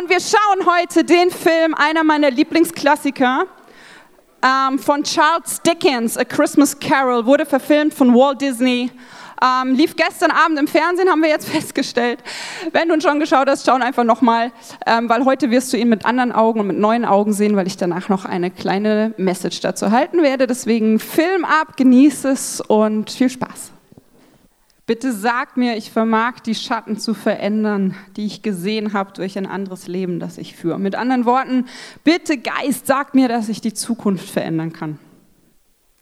Und wir schauen heute den Film, einer meiner Lieblingsklassiker, ähm, von Charles Dickens, A Christmas Carol, wurde verfilmt von Walt Disney. Ähm, lief gestern Abend im Fernsehen, haben wir jetzt festgestellt. Wenn du ihn schon geschaut hast, schau einfach nochmal, ähm, weil heute wirst du ihn mit anderen Augen und mit neuen Augen sehen, weil ich danach noch eine kleine Message dazu halten werde. Deswegen Film ab, genieße es und viel Spaß. Bitte sag mir, ich vermag die Schatten zu verändern, die ich gesehen habe durch ein anderes Leben, das ich führe. Mit anderen Worten, bitte Geist, sag mir, dass ich die Zukunft verändern kann.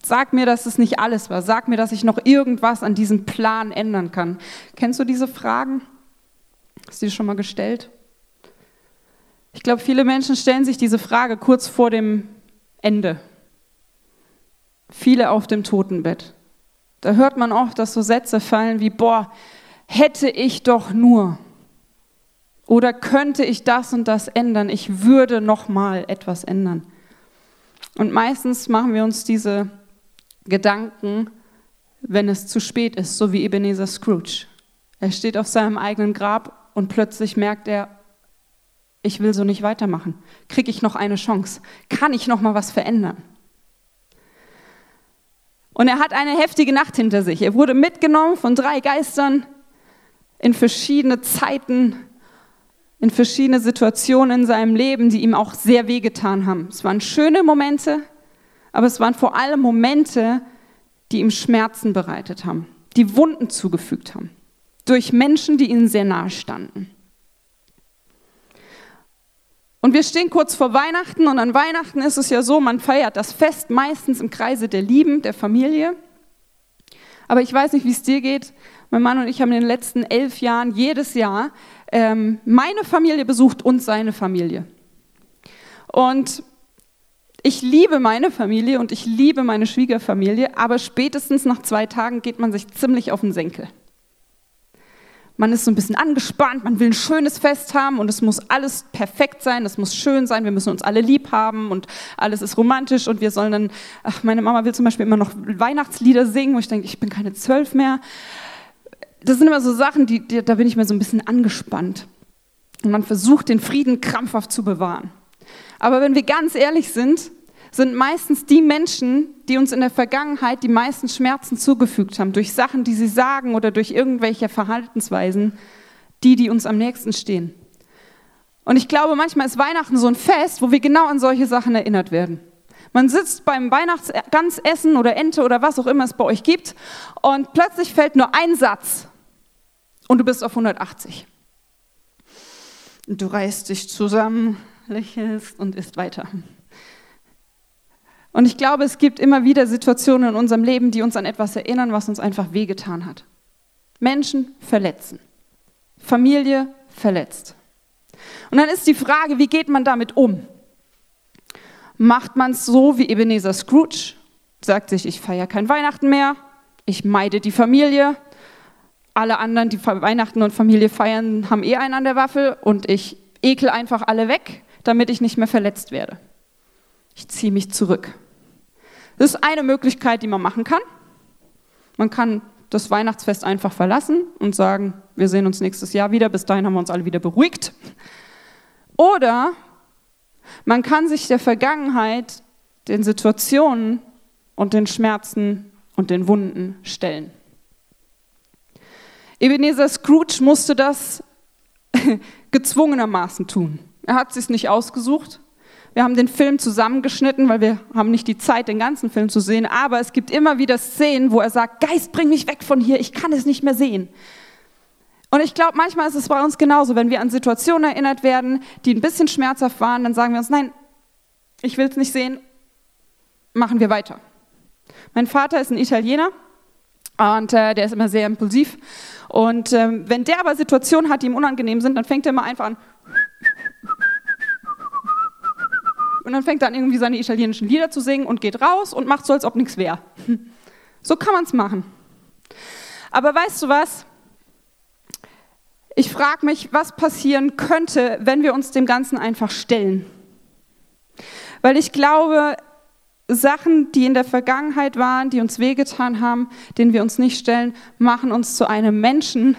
Sag mir, dass es nicht alles war. Sag mir, dass ich noch irgendwas an diesem Plan ändern kann. Kennst du diese Fragen? Hast du die schon mal gestellt? Ich glaube, viele Menschen stellen sich diese Frage kurz vor dem Ende. Viele auf dem Totenbett. Da hört man oft, dass so Sätze fallen wie, boah, hätte ich doch nur. Oder könnte ich das und das ändern? Ich würde noch mal etwas ändern. Und meistens machen wir uns diese Gedanken, wenn es zu spät ist, so wie Ebenezer Scrooge. Er steht auf seinem eigenen Grab und plötzlich merkt er, ich will so nicht weitermachen. Kriege ich noch eine Chance? Kann ich noch mal was verändern? Und er hat eine heftige Nacht hinter sich. Er wurde mitgenommen von drei Geistern in verschiedene Zeiten, in verschiedene Situationen in seinem Leben, die ihm auch sehr wehgetan haben. Es waren schöne Momente, aber es waren vor allem Momente, die ihm Schmerzen bereitet haben, die Wunden zugefügt haben, durch Menschen, die ihnen sehr nahe standen. Und wir stehen kurz vor Weihnachten und an Weihnachten ist es ja so, man feiert das Fest meistens im Kreise der Lieben, der Familie. Aber ich weiß nicht, wie es dir geht. Mein Mann und ich haben in den letzten elf Jahren jedes Jahr ähm, meine Familie besucht und seine Familie. Und ich liebe meine Familie und ich liebe meine Schwiegerfamilie, aber spätestens nach zwei Tagen geht man sich ziemlich auf den Senkel. Man ist so ein bisschen angespannt, man will ein schönes Fest haben und es muss alles perfekt sein, es muss schön sein, wir müssen uns alle lieb haben und alles ist romantisch und wir sollen dann, ach, meine Mama will zum Beispiel immer noch Weihnachtslieder singen, wo ich denke, ich bin keine zwölf mehr. Das sind immer so Sachen, die, die, da bin ich mir so ein bisschen angespannt. Und man versucht, den Frieden krampfhaft zu bewahren. Aber wenn wir ganz ehrlich sind, sind meistens die Menschen, die uns in der Vergangenheit die meisten Schmerzen zugefügt haben, durch Sachen, die sie sagen oder durch irgendwelche Verhaltensweisen, die, die uns am nächsten stehen. Und ich glaube, manchmal ist Weihnachten so ein Fest, wo wir genau an solche Sachen erinnert werden. Man sitzt beim Weihnachtsgansessen oder Ente oder was auch immer es bei euch gibt und plötzlich fällt nur ein Satz und du bist auf 180. Und du reißt dich zusammen, lächelst und isst weiter. Und ich glaube, es gibt immer wieder Situationen in unserem Leben, die uns an etwas erinnern, was uns einfach wehgetan hat. Menschen verletzen. Familie verletzt. Und dann ist die Frage, wie geht man damit um? Macht man es so wie Ebenezer Scrooge? Sagt sich, ich feiere kein Weihnachten mehr, ich meide die Familie. Alle anderen, die Weihnachten und Familie feiern, haben eh einen an der Waffel und ich ekel einfach alle weg, damit ich nicht mehr verletzt werde. Ich ziehe mich zurück. Das ist eine Möglichkeit, die man machen kann. Man kann das Weihnachtsfest einfach verlassen und sagen, wir sehen uns nächstes Jahr wieder, bis dahin haben wir uns alle wieder beruhigt. Oder man kann sich der Vergangenheit, den Situationen und den Schmerzen und den Wunden stellen. Ebenezer Scrooge musste das gezwungenermaßen tun. Er hat es sich nicht ausgesucht, wir haben den Film zusammengeschnitten, weil wir haben nicht die Zeit, den ganzen Film zu sehen. Aber es gibt immer wieder Szenen, wo er sagt, Geist, bring mich weg von hier, ich kann es nicht mehr sehen. Und ich glaube, manchmal ist es bei uns genauso, wenn wir an Situationen erinnert werden, die ein bisschen schmerzhaft waren, dann sagen wir uns, nein, ich will es nicht sehen, machen wir weiter. Mein Vater ist ein Italiener und äh, der ist immer sehr impulsiv. Und äh, wenn der aber Situationen hat, die ihm unangenehm sind, dann fängt er immer einfach an, und dann fängt er an, irgendwie seine italienischen Lieder zu singen und geht raus und macht so, als ob nichts wäre. So kann man es machen. Aber weißt du was? Ich frage mich, was passieren könnte, wenn wir uns dem Ganzen einfach stellen. Weil ich glaube, Sachen, die in der Vergangenheit waren, die uns wehgetan haben, denen wir uns nicht stellen, machen uns zu einem Menschen,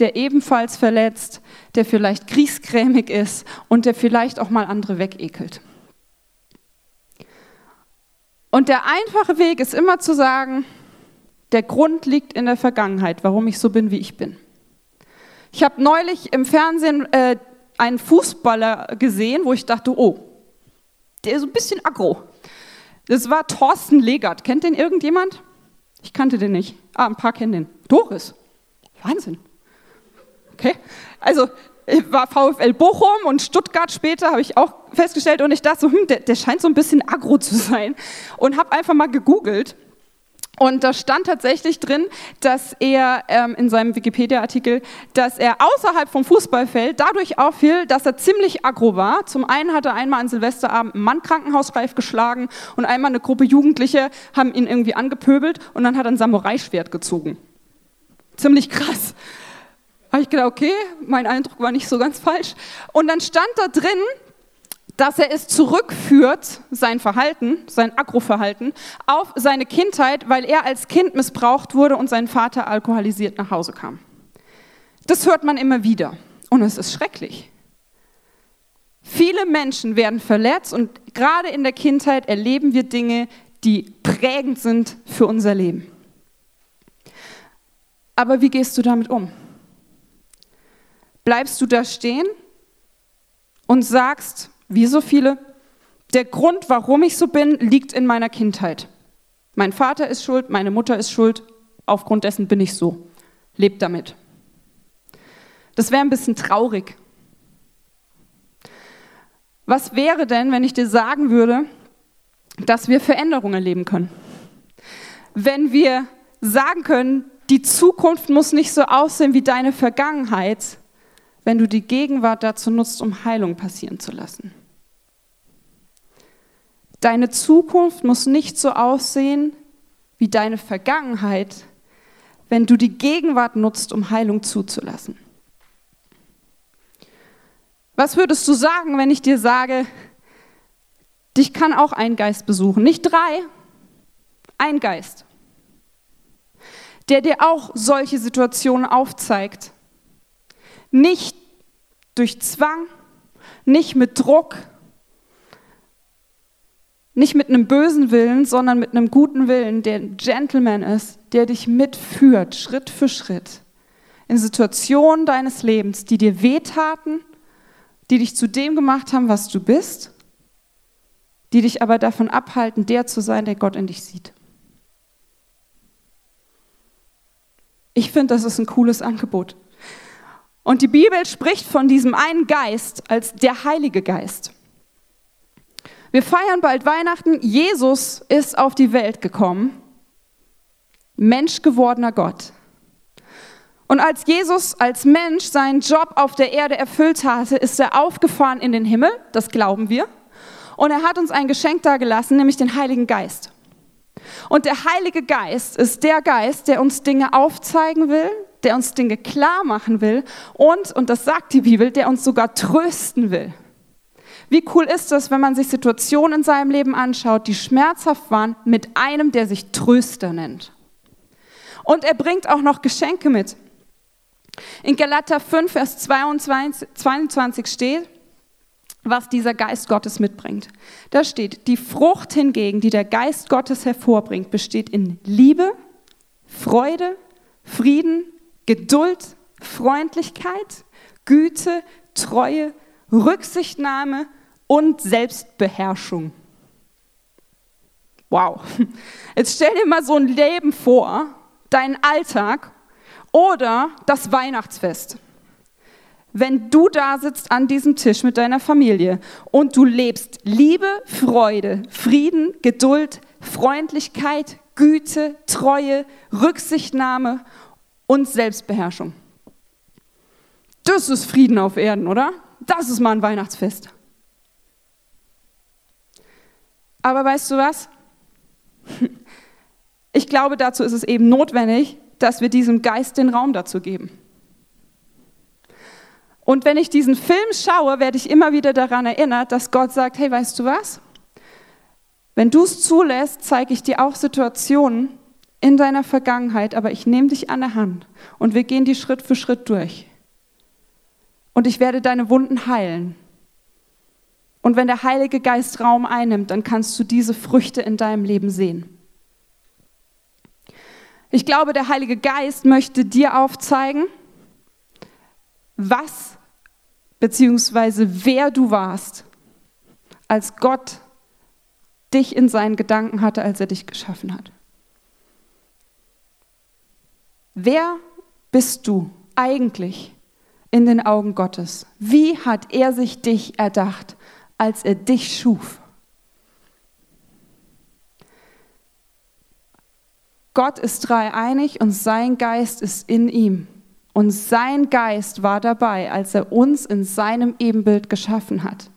der ebenfalls verletzt, der vielleicht kriegskrämig ist und der vielleicht auch mal andere wegekelt. Und der einfache Weg ist immer zu sagen, der Grund liegt in der Vergangenheit, warum ich so bin, wie ich bin. Ich habe neulich im Fernsehen äh, einen Fußballer gesehen, wo ich dachte, oh, der ist ein bisschen aggro. Das war Thorsten Legert. Kennt den irgendjemand? Ich kannte den nicht. Ah, ein paar kennen den. Doris. Wahnsinn. Okay. Also war VfL Bochum und Stuttgart später, habe ich auch festgestellt und ich dachte so, hm, der, der scheint so ein bisschen aggro zu sein und habe einfach mal gegoogelt und da stand tatsächlich drin, dass er ähm, in seinem Wikipedia-Artikel, dass er außerhalb vom Fußballfeld dadurch auffiel, dass er ziemlich aggro war. Zum einen hat er einmal an Silvesterabend einen Mann krankenhausreif geschlagen und einmal eine Gruppe Jugendliche haben ihn irgendwie angepöbelt und dann hat er ein Samurai-Schwert gezogen. Ziemlich krass. Habe ich gedacht, okay, mein Eindruck war nicht so ganz falsch. Und dann stand da drin, dass er es zurückführt, sein Verhalten, sein Agroverhalten, auf seine Kindheit, weil er als Kind missbraucht wurde und sein Vater alkoholisiert nach Hause kam. Das hört man immer wieder und es ist schrecklich. Viele Menschen werden verletzt und gerade in der Kindheit erleben wir Dinge, die prägend sind für unser Leben. Aber wie gehst du damit um? Bleibst du da stehen und sagst, wie so viele, der Grund, warum ich so bin, liegt in meiner Kindheit. Mein Vater ist schuld, meine Mutter ist schuld, aufgrund dessen bin ich so. Lebt damit. Das wäre ein bisschen traurig. Was wäre denn, wenn ich dir sagen würde, dass wir Veränderungen erleben können? Wenn wir sagen können, die Zukunft muss nicht so aussehen wie deine Vergangenheit, wenn du die Gegenwart dazu nutzt, um Heilung passieren zu lassen. Deine Zukunft muss nicht so aussehen wie deine Vergangenheit, wenn du die Gegenwart nutzt, um Heilung zuzulassen. Was würdest du sagen, wenn ich dir sage, dich kann auch ein Geist besuchen, nicht drei, ein Geist, der dir auch solche Situationen aufzeigt, nicht durch Zwang, nicht mit Druck, nicht mit einem bösen Willen, sondern mit einem guten Willen, der ein Gentleman ist, der dich mitführt, Schritt für Schritt, in Situationen deines Lebens, die dir wehtaten, die dich zu dem gemacht haben, was du bist, die dich aber davon abhalten, der zu sein, der Gott in dich sieht. Ich finde, das ist ein cooles Angebot. Und die Bibel spricht von diesem einen Geist als der Heilige Geist. Wir feiern bald Weihnachten. Jesus ist auf die Welt gekommen. Mensch gewordener Gott. Und als Jesus als Mensch seinen Job auf der Erde erfüllt hatte, ist er aufgefahren in den Himmel, das glauben wir. Und er hat uns ein Geschenk dargelassen, nämlich den Heiligen Geist. Und der Heilige Geist ist der Geist, der uns Dinge aufzeigen will, der uns Dinge klar machen will und, und das sagt die Bibel, der uns sogar trösten will. Wie cool ist es, wenn man sich Situationen in seinem Leben anschaut, die schmerzhaft waren, mit einem, der sich Tröster nennt. Und er bringt auch noch Geschenke mit. In Galater 5, Vers 22, 22 steht, was dieser Geist Gottes mitbringt. Da steht, die Frucht hingegen, die der Geist Gottes hervorbringt, besteht in Liebe, Freude, Frieden, Geduld, Freundlichkeit, Güte, Treue, Rücksichtnahme und Selbstbeherrschung. Wow. Jetzt stell dir mal so ein Leben vor, deinen Alltag oder das Weihnachtsfest. Wenn du da sitzt an diesem Tisch mit deiner Familie und du lebst Liebe, Freude, Frieden, Geduld, Freundlichkeit, Güte, Treue, Rücksichtnahme und Selbstbeherrschung. Das ist Frieden auf Erden, oder? Das ist mal ein Weihnachtsfest. Aber weißt du was? Ich glaube, dazu ist es eben notwendig, dass wir diesem Geist den Raum dazu geben. Und wenn ich diesen Film schaue, werde ich immer wieder daran erinnert, dass Gott sagt, hey, weißt du was? Wenn du es zulässt, zeige ich dir auch Situationen in deiner Vergangenheit, aber ich nehme dich an der Hand und wir gehen die Schritt für Schritt durch. und ich werde deine Wunden heilen. Und wenn der Heilige Geist Raum einnimmt, dann kannst du diese Früchte in deinem Leben sehen. Ich glaube, der Heilige Geist möchte dir aufzeigen, was bzw. wer du warst, als Gott dich in seinen Gedanken hatte, als er dich geschaffen hat. Wer bist du eigentlich in den Augen Gottes? Wie hat er sich dich erdacht, als er dich schuf? Gott ist dreieinig und sein Geist ist in ihm. Und sein Geist war dabei, als er uns in seinem Ebenbild geschaffen hat.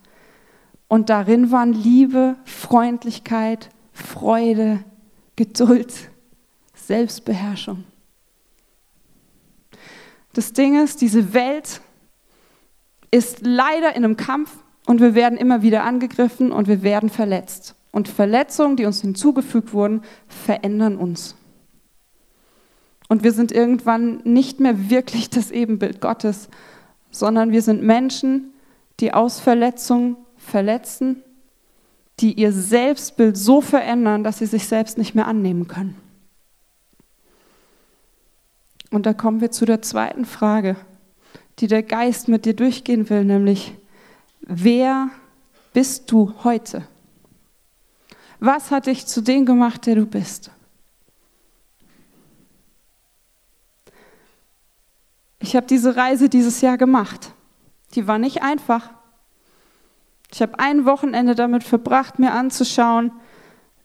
Und darin waren Liebe, Freundlichkeit, Freude, Geduld, Selbstbeherrschung. Das Ding ist, diese Welt ist leider in einem Kampf und wir werden immer wieder angegriffen und wir werden verletzt. Und Verletzungen, die uns hinzugefügt wurden, verändern uns. Und wir sind irgendwann nicht mehr wirklich das Ebenbild Gottes, sondern wir sind Menschen, die aus Verletzungen verletzen, die ihr Selbstbild so verändern, dass sie sich selbst nicht mehr annehmen können. Und da kommen wir zu der zweiten Frage, die der Geist mit dir durchgehen will, nämlich, wer bist du heute? Was hat dich zu dem gemacht, der du bist? Ich habe diese Reise dieses Jahr gemacht. Die war nicht einfach. Ich habe ein Wochenende damit verbracht, mir anzuschauen,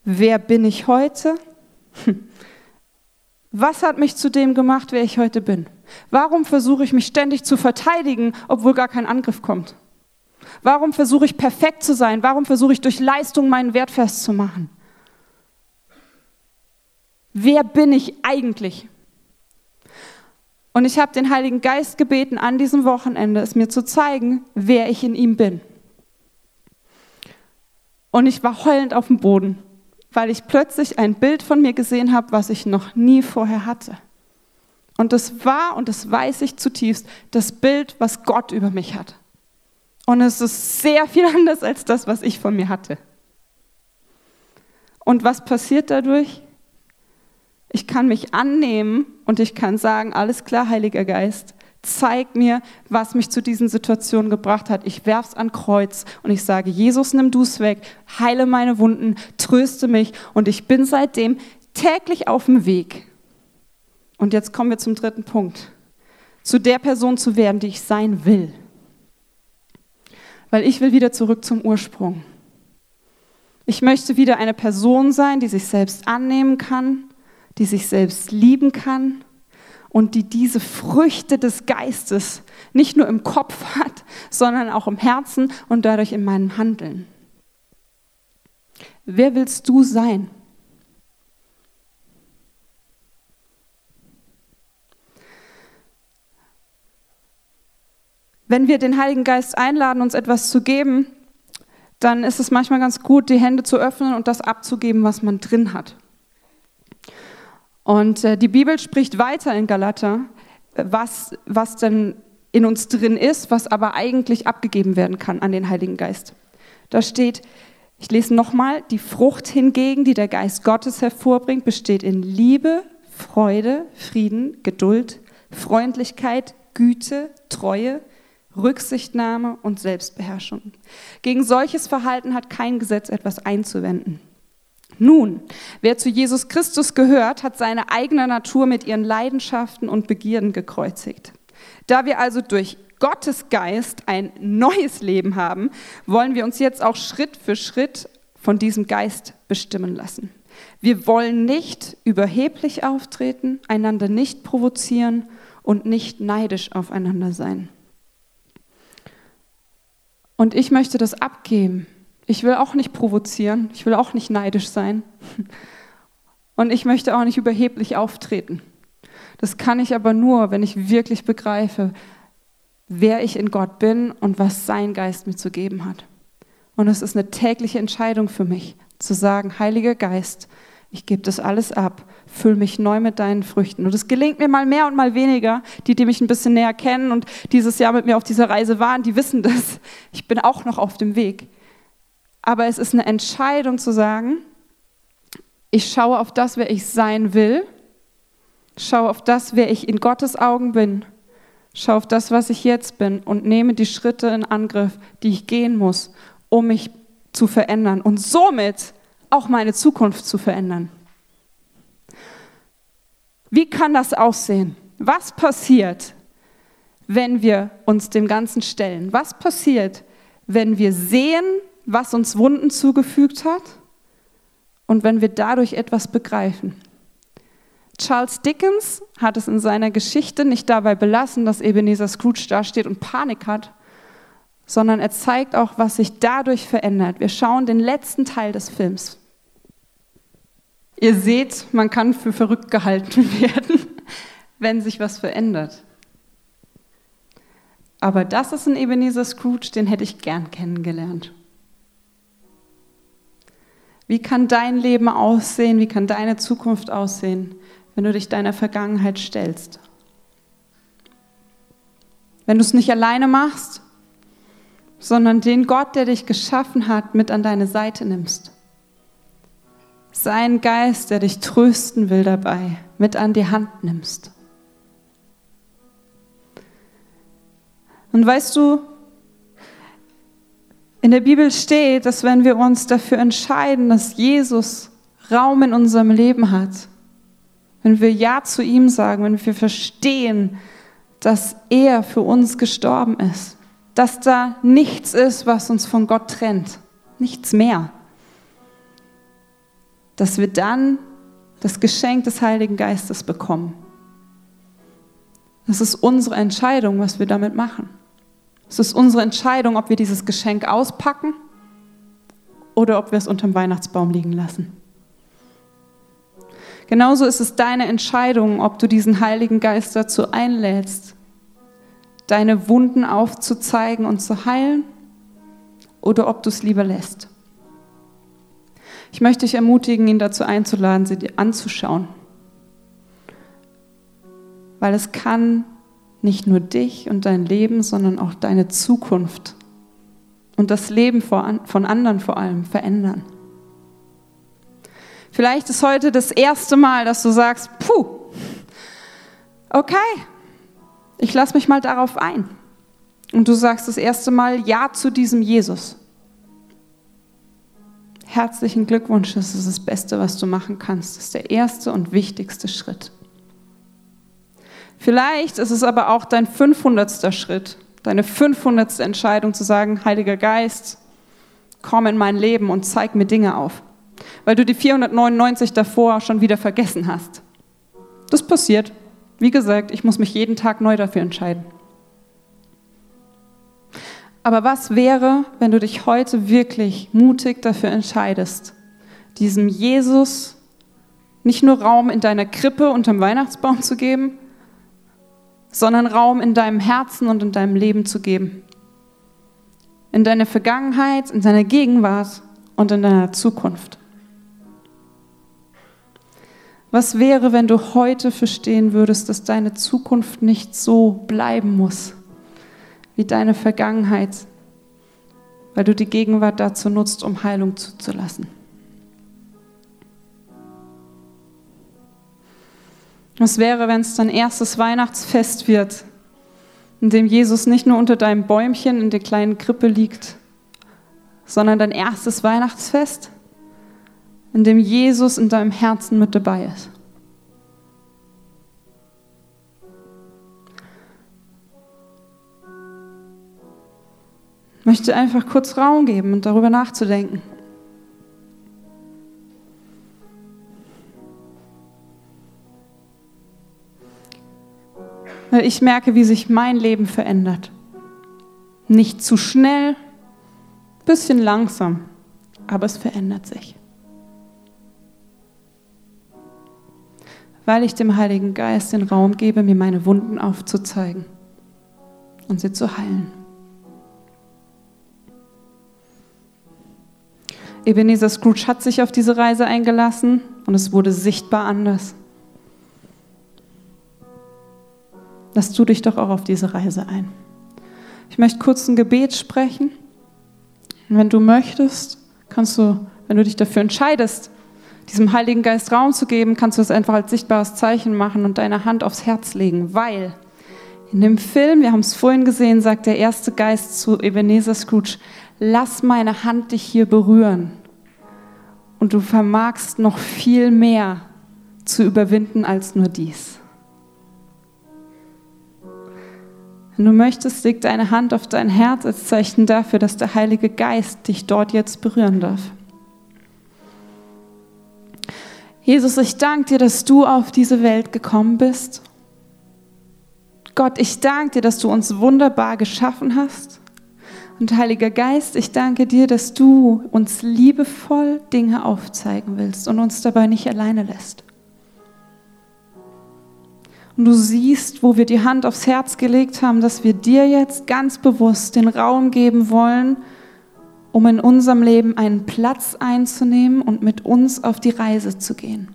wer bin ich heute? Was hat mich zu dem gemacht, wer ich heute bin? Warum versuche ich mich ständig zu verteidigen, obwohl gar kein Angriff kommt? Warum versuche ich perfekt zu sein? Warum versuche ich durch Leistung meinen Wert festzumachen? Wer bin ich eigentlich? Und ich habe den Heiligen Geist gebeten, an diesem Wochenende es mir zu zeigen, wer ich in ihm bin. Und ich war heulend auf dem Boden weil ich plötzlich ein Bild von mir gesehen habe, was ich noch nie vorher hatte. Und das war, und das weiß ich zutiefst, das Bild, was Gott über mich hat. Und es ist sehr viel anders als das, was ich von mir hatte. Und was passiert dadurch? Ich kann mich annehmen und ich kann sagen, alles klar, Heiliger Geist, zeig mir, was mich zu diesen Situationen gebracht hat. Ich werf's an Kreuz und ich sage, Jesus, nimm du es weg, heile meine Wunden, tröste mich und ich bin seitdem täglich auf dem Weg. Und jetzt kommen wir zum dritten Punkt. Zu der Person zu werden, die ich sein will. Weil ich will wieder zurück zum Ursprung. Ich möchte wieder eine Person sein, die sich selbst annehmen kann, die sich selbst lieben kann und die diese Früchte des Geistes nicht nur im Kopf hat, sondern auch im Herzen und dadurch in meinem Handeln. Wer willst du sein? Wenn wir den Heiligen Geist einladen, uns etwas zu geben, dann ist es manchmal ganz gut, die Hände zu öffnen und das abzugeben, was man drin hat. Und äh, die Bibel spricht weiter in Galater, was, was denn in uns drin ist, was aber eigentlich abgegeben werden kann an den Heiligen Geist. Da steht, ich lese nochmal, die Frucht hingegen, die der Geist Gottes hervorbringt, besteht in Liebe, Freude, Frieden, Geduld, Freundlichkeit, Güte, Treue, Rücksichtnahme und Selbstbeherrschung. Gegen solches Verhalten hat kein Gesetz etwas einzuwenden. Nun, wer zu Jesus Christus gehört, hat seine eigene Natur mit ihren Leidenschaften und Begierden gekreuzigt. Da wir also durch Gottes Geist ein neues Leben haben, wollen wir uns jetzt auch Schritt für Schritt von diesem Geist bestimmen lassen. Wir wollen nicht überheblich auftreten, einander nicht provozieren und nicht neidisch aufeinander sein. Und ich möchte das abgeben ich will auch nicht provozieren, ich will auch nicht neidisch sein. Und ich möchte auch nicht überheblich auftreten. Das kann ich aber nur, wenn ich wirklich begreife, wer ich in Gott bin und was sein Geist mir zu geben hat. Und es ist eine tägliche Entscheidung für mich, zu sagen, Heiliger Geist, Ich gebe das alles ab, füll mich neu mit deinen Früchten. Und es gelingt mir mal mehr und mal weniger. Die, die mich ein bisschen näher kennen und dieses Jahr mit mir auf dieser Reise waren, die wissen das. Ich bin auch noch auf dem Weg. Aber es ist eine Entscheidung zu sagen, ich schaue auf das, wer ich sein will, schaue auf das, wer ich in Gottes Augen bin, schaue auf das, was ich jetzt bin und nehme die Schritte in Angriff, die ich gehen muss, um mich zu verändern und somit auch meine Zukunft zu verändern. Wie kann das aussehen? Was passiert, wenn wir uns dem Ganzen stellen? Was passiert, wenn wir sehen, was uns Wunden zugefügt hat und wenn wir dadurch etwas begreifen? Charles Dickens hat es in seiner Geschichte nicht dabei belassen, dass Ebenezer Scrooge dasteht und Panik hat, sondern er zeigt auch, was sich dadurch verändert. Wir schauen den letzten Teil des Films. Ihr seht, man kann für verrückt gehalten werden, wenn sich was verändert. Aber das ist ein Ebenezer Scrooge, den hätte ich gern kennengelernt. Wie kann dein Leben aussehen? Wie kann deine Zukunft aussehen, wenn du dich deiner Vergangenheit stellst? Wenn du es nicht alleine machst, sondern den Gott, der dich geschaffen hat, mit an deine Seite nimmst. Sein Geist, der dich trösten will dabei, mit an die Hand nimmst. Und weißt du, in der Bibel steht, dass wenn wir uns dafür entscheiden, dass Jesus Raum in unserem Leben hat, wenn wir Ja zu ihm sagen, wenn wir verstehen, dass er für uns gestorben ist, dass da nichts ist, was uns von Gott trennt, nichts mehr, dass wir dann das Geschenk des Heiligen Geistes bekommen. Das ist unsere Entscheidung, was wir damit machen. Es ist unsere Entscheidung, ob wir dieses Geschenk auspacken oder ob wir es unterm Weihnachtsbaum liegen lassen. Genauso ist es deine Entscheidung, ob du diesen Heiligen Geist dazu einlädst, deine Wunden aufzuzeigen und zu heilen oder ob du es lieber lässt. Ich möchte dich ermutigen, ihn dazu einzuladen, sie dir anzuschauen. Weil es kann nicht nur dich und dein Leben, sondern auch deine Zukunft und das Leben von anderen vor allem verändern. Vielleicht ist heute das erste Mal, dass du sagst, puh, okay, ich lasse mich mal darauf ein. Und du sagst das erste Mal Ja zu diesem Jesus. Herzlichen Glückwunsch, das ist das Beste, was du machen kannst. Das ist der erste und wichtigste Schritt. Vielleicht ist es aber auch dein 500. Schritt, deine 500. Entscheidung zu sagen, Heiliger Geist, komm in mein Leben und zeig mir Dinge auf, weil du die 499 davor schon wieder vergessen hast. Das passiert. Wie gesagt, ich muss mich jeden Tag neu dafür entscheiden. Aber was wäre, wenn du dich heute wirklich mutig dafür entscheidest, diesem Jesus nicht nur Raum in deiner Krippe unterm Weihnachtsbaum zu geben, sondern Raum in deinem Herzen und in deinem Leben zu geben. In deiner Vergangenheit, in deiner Gegenwart und in deiner Zukunft. Was wäre, wenn du heute verstehen würdest, dass deine Zukunft nicht so bleiben muss wie deine Vergangenheit, weil du die Gegenwart dazu nutzt, um Heilung zuzulassen? Was wäre, wenn es dein erstes Weihnachtsfest wird, in dem Jesus nicht nur unter deinem Bäumchen in der kleinen Krippe liegt, sondern dein erstes Weihnachtsfest, in dem Jesus in deinem Herzen mit dabei ist? Ich möchte einfach kurz Raum geben und darüber nachzudenken. Weil ich merke, wie sich mein Leben verändert. Nicht zu schnell, bisschen langsam, aber es verändert sich. Weil ich dem Heiligen Geist den Raum gebe, mir meine Wunden aufzuzeigen und sie zu heilen. Ebenezer Scrooge hat sich auf diese Reise eingelassen, und es wurde sichtbar anders. Lass du dich doch auch auf diese Reise ein. Ich möchte kurz ein Gebet sprechen. Und wenn du möchtest, kannst du, wenn du dich dafür entscheidest, diesem Heiligen Geist Raum zu geben, kannst du es einfach als sichtbares Zeichen machen und deine Hand aufs Herz legen, weil in dem Film, wir haben es vorhin gesehen, sagt der erste Geist zu Ebenezer Scrooge, lass meine Hand dich hier berühren und du vermagst noch viel mehr zu überwinden als nur dies. Wenn du möchtest, leg deine Hand auf dein Herz als Zeichen dafür, dass der Heilige Geist dich dort jetzt berühren darf. Jesus, ich danke dir, dass du auf diese Welt gekommen bist. Gott, ich danke dir, dass du uns wunderbar geschaffen hast. Und Heiliger Geist, ich danke dir, dass du uns liebevoll Dinge aufzeigen willst und uns dabei nicht alleine lässt. Und du siehst, wo wir die Hand aufs Herz gelegt haben, dass wir dir jetzt ganz bewusst den Raum geben wollen, um in unserem Leben einen Platz einzunehmen und mit uns auf die Reise zu gehen.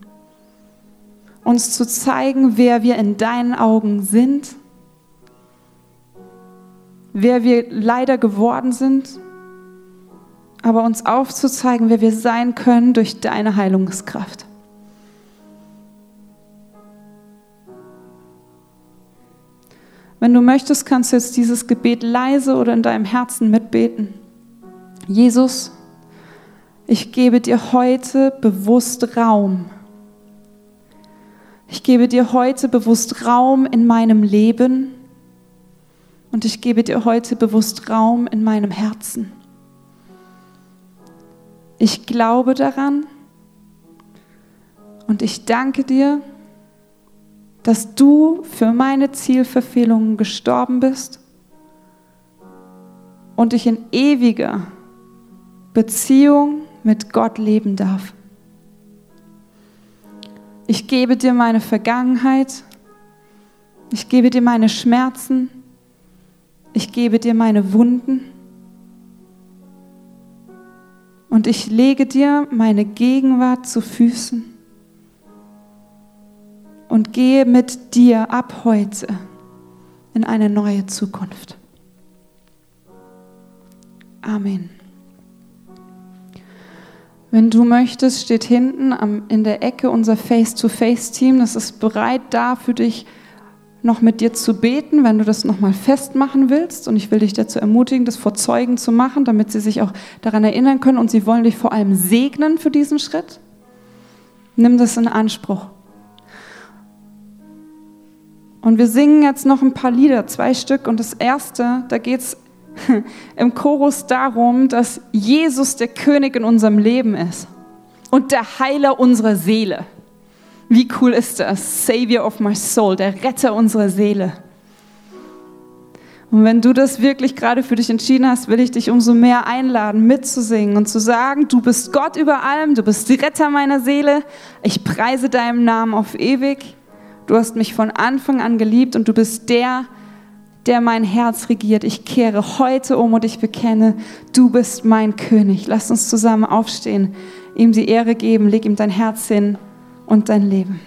Uns zu zeigen, wer wir in deinen Augen sind, wer wir leider geworden sind, aber uns aufzuzeigen, wer wir sein können durch deine Heilungskraft. Wenn du möchtest, kannst du jetzt dieses Gebet leise oder in deinem Herzen mitbeten. Jesus, ich gebe dir heute bewusst Raum. Ich gebe dir heute bewusst Raum in meinem Leben und ich gebe dir heute bewusst Raum in meinem Herzen. Ich glaube daran und ich danke dir, dass du für meine Zielverfehlungen gestorben bist und ich in ewiger Beziehung mit Gott leben darf. Ich gebe dir meine Vergangenheit, ich gebe dir meine Schmerzen, ich gebe dir meine Wunden. Und ich lege dir meine Gegenwart zu Füßen und gehe mit dir ab heute in eine neue Zukunft. Amen. Wenn du möchtest, steht hinten in der Ecke unser Face-to-Face-Team. Das ist bereit da für dich, noch mit dir zu beten, wenn du das nochmal festmachen willst. Und ich will dich dazu ermutigen, das vor Zeugen zu machen, damit sie sich auch daran erinnern können. Und sie wollen dich vor allem segnen für diesen Schritt. Nimm das in Anspruch. Und wir singen jetzt noch ein paar Lieder, zwei Stück. Und das erste, da geht es im Chorus darum, dass Jesus der König in unserem Leben ist und der Heiler unserer Seele. Wie cool ist das? Savior of my soul, der Retter unserer Seele. Und wenn du das wirklich gerade für dich entschieden hast, will ich dich umso mehr einladen, mitzusingen und zu sagen, du bist Gott über allem, du bist die Retter meiner Seele, ich preise deinem Namen auf ewig. Du hast mich von Anfang an geliebt und du bist der, der mein Herz regiert. Ich kehre heute um und ich bekenne, du bist mein König. Lass uns zusammen aufstehen, ihm die Ehre geben, leg ihm dein Herz hin und dein Leben.